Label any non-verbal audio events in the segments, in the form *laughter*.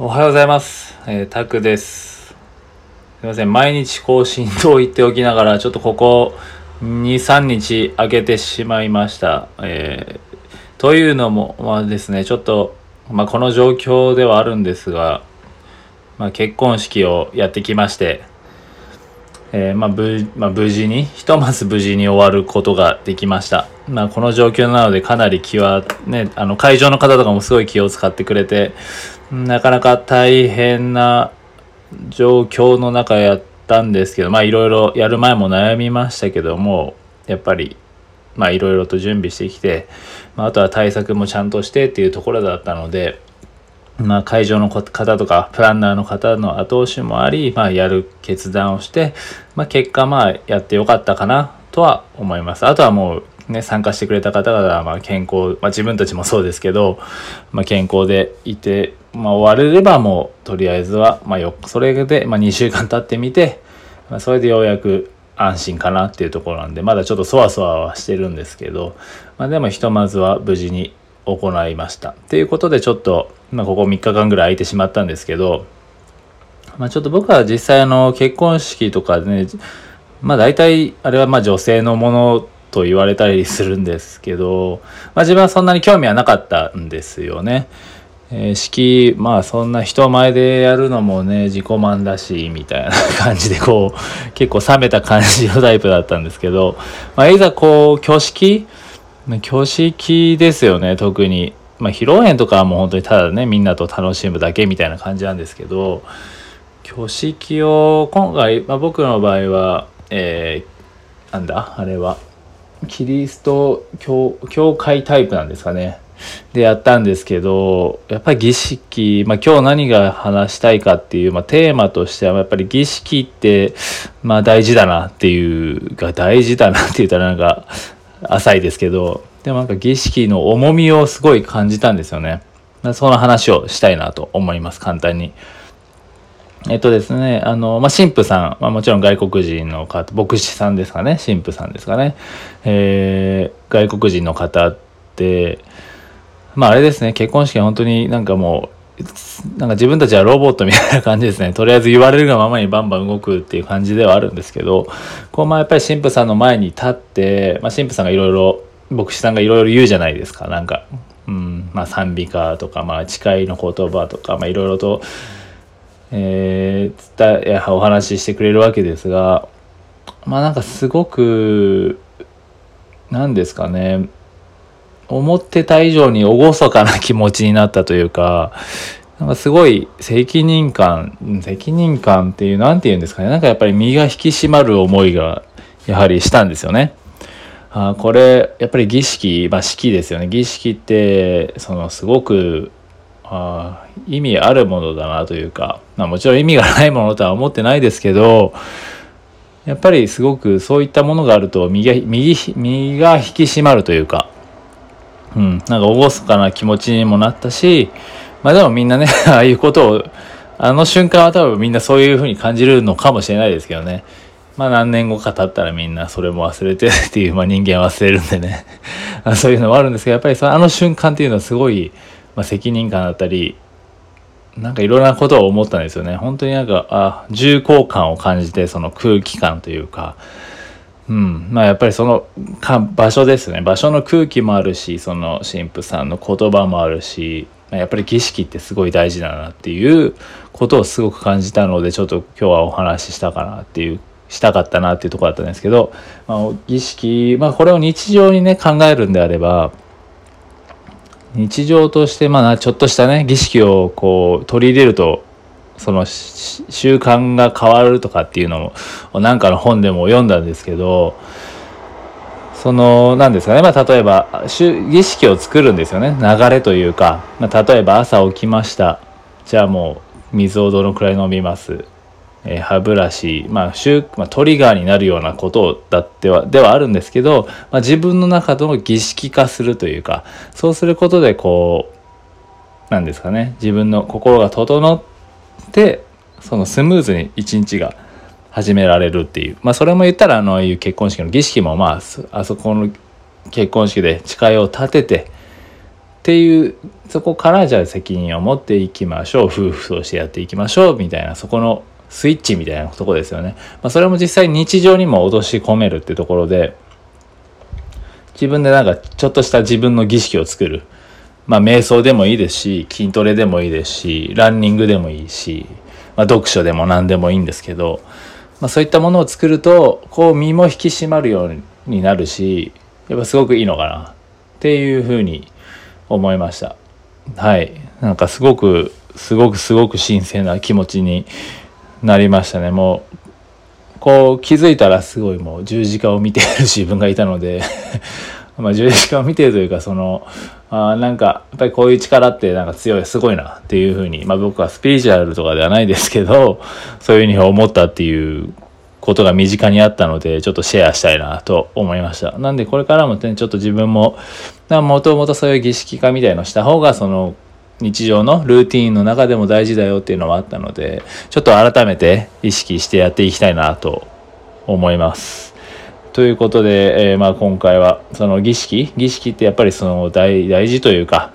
おはようございます。えー、タクです。すいません。毎日更新と言っておきながら、ちょっとここ2、3日空けてしまいました。えーというのも、まあですね、ちょっと、まあこの状況ではあるんですが、まあ結婚式をやってきまして、えーまあまあ、無事に、ひとまず無事に終わることができました。まあ、この状況なのでかなり気は、ね、あの会場の方とかもすごい気を使ってくれて、なかなか大変な状況の中やったんですけど、まあいろいろやる前も悩みましたけども、やっぱり、まあいろいろと準備してきて、まあ、あとは対策もちゃんとしてっていうところだったので、まあ、会場の方とかプランナーの方の後押しもあり、まあ、やる決断をして、まあ、結果まあやってよかったかなとは思います。あとはもうね、参加してくれた方々はま健康、まあ、自分たちもそうですけど、まあ、健康でいて、まあ、終われればもうとりあえずは、まあ、よそれで、ま、2週間経ってみて、ま、それでようやく安心かなっていうところなんでまだちょっとそわそわはしてるんですけど、ま、でもひとまずは無事に行いました。っていうことでちょっと、ま、ここ3日間ぐらい空いてしまったんですけど、ま、ちょっと僕は実際あの結婚式とかねまあ大体あれはまあ女性のものと言われたりするんですけど、まあ、自分はそんなに興味はなかったんですよね。えー式まあそんな人前でやるのもね自己満だしみたいな感じでこう *laughs* 結構冷めた感じのタイプだったんですけど、まあ、いざこう挙式挙式ですよね特に。まあ、披露宴とかはもう本当にただねみんなと楽しむだけみたいな感じなんですけど挙式を今回、まあ、僕の場合は、えーなんだあれはキリスト教教会タイプなんですかねでやったんですけどやっぱり儀式、まあ、今日何が話したいかっていう、まあ、テーマとしてはやっぱり儀式って、まあ、大事だなっていうが大事だなって言ったらなんか浅いですけどでもなんか儀式の重みをすごい感じたんですよねその話をしたいなと思います簡単に。えっとですね、あの、まあ、神父さん、まあ、もちろん外国人の方、牧師さんですかね、神父さんですかね、えー外国人の方って、まあ、あれですね、結婚式は本当になんかもう、なんか自分たちはロボットみたいな感じですね。とりあえず言われるがままにバンバン動くっていう感じではあるんですけど、こう、ま、やっぱり神父さんの前に立って、まあ、神父さんがいろいろ、牧師さんがいろいろ言うじゃないですか、なんか。うん、まあ、賛美歌とか、まあ、誓いの言葉とか、まあ、いろいろと、えー、伝えお話ししてくれるわけですがまあなんかすごく何ですかね思ってた以上に厳かな気持ちになったというかなんかすごい責任感責任感っていう何て言うんですかねなんかやっぱり身が引き締まる思いがやはりしたんですよね。あこれやっぱり儀式、まあ、式ですよね儀式ってそのすごくあ意味あるものだなというか、まあ、もちろん意味がないものとは思ってないですけどやっぱりすごくそういったものがあると身が身身が引き締まるというか、うん、なんか厳かな気持ちにもなったし、まあ、でもみんなね *laughs* ああいうことをあの瞬間は多分みんなそういうふうに感じるのかもしれないですけどね。まあ何年後か経ったらみんなそれも忘れてっていう、まあ人間忘れるんでね。*laughs* そういうのもあるんですけど、やっぱりそのあの瞬間っていうのはすごい、まあ、責任感だったり、なんかいろんなことを思ったんですよね。本当になんか、あ、重厚感を感じて、その空気感というか、うん。まあやっぱりそのか場所ですね。場所の空気もあるし、その神父さんの言葉もあるし、やっぱり儀式ってすごい大事だなっていうことをすごく感じたので、ちょっと今日はお話ししたかなっていう、したかったなっていうとこだったんですけど、まあ儀式、まあこれを日常にね、考えるんであれば、日常としてまあちょっとしたね儀式をこう取り入れるとその習慣が変わるとかっていうのもなんかの本でも読んだんですけどその何ですかね。まあ例えば儀式を作るんですよね。流れというか、まあ、例えば朝起きました。じゃあもう水をどのくらい飲みます？えー歯ブラシ、まあまあ、トリガーになるようなことだってはではあるんですけど、まあ、自分の中での儀式化するというかそうすることでこうなんですかね自分の心が整ってそのスムーズに一日が始められるっていう。まあそれも言ったらあのいう結婚式の儀式もまああそこの結婚式で誓いを立ててっていうそこからじゃあ責任を持っていきましょう。夫婦としてやっていきましょう。みたいなそこのスイッチみたいなとこですよね。まあ、それも実際日常にも落とし込めるってところで自分でなんかちょっとした自分の儀式を作る。まあ瞑想でもいいですし筋トレでもいいですしランニングでもいいし、まあ、読書でも何でもいいんですけど、まあ、そういったものを作るとこう身も引き締まるようになるしやっぱすごくいいのかなっていうふうに思いました。はいなんかすごくすごくすごく神聖な気持ちになりましたね。もうこう気づいたらすごいもう十字架を見ている自分がいたので *laughs* まあ十字架を見てるというかそのあなんかやっぱりこういう力ってなんか強いすごいなっていうふうに、まあ、僕はスピリチュアルとかではないですけど *laughs* そういうふうに思ったっていうことが身近にあったのでちょっとシェアしたいなと思いました。なんでこれからもねちょっと自分ももともとそういう儀式化みたいのした方がその日常のルーティーンの中でも大事だよっていうのはあったのでちょっと改めて意識してやっていきたいなと思います。ということで、えー、まあ今回はその儀式儀式ってやっぱりその大大事というか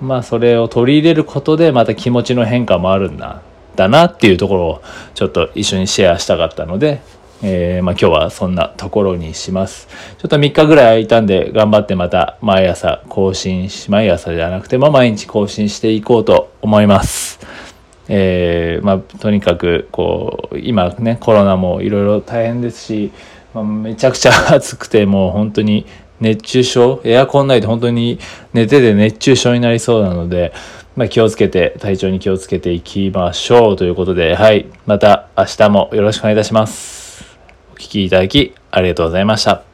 まあそれを取り入れることでまた気持ちの変化もあるんだだなっていうところをちょっと一緒にシェアしたかったのでえー、まあ、今日はそんなところにします。ちょっと3日ぐらい空いたんで頑張ってまた毎朝更新し、毎朝じゃなくても毎日更新していこうと思います。えー、まあ、とにかくこう今ねコロナもいろいろ大変ですし、まあ、めちゃくちゃ暑くてもう本当に熱中症エアコンないと本当に寝てて熱中症になりそうなので、まあ、気をつけて体調に気をつけていきましょうということではいまた明日もよろしくお願いいたします。聴きいただきありがとうございました。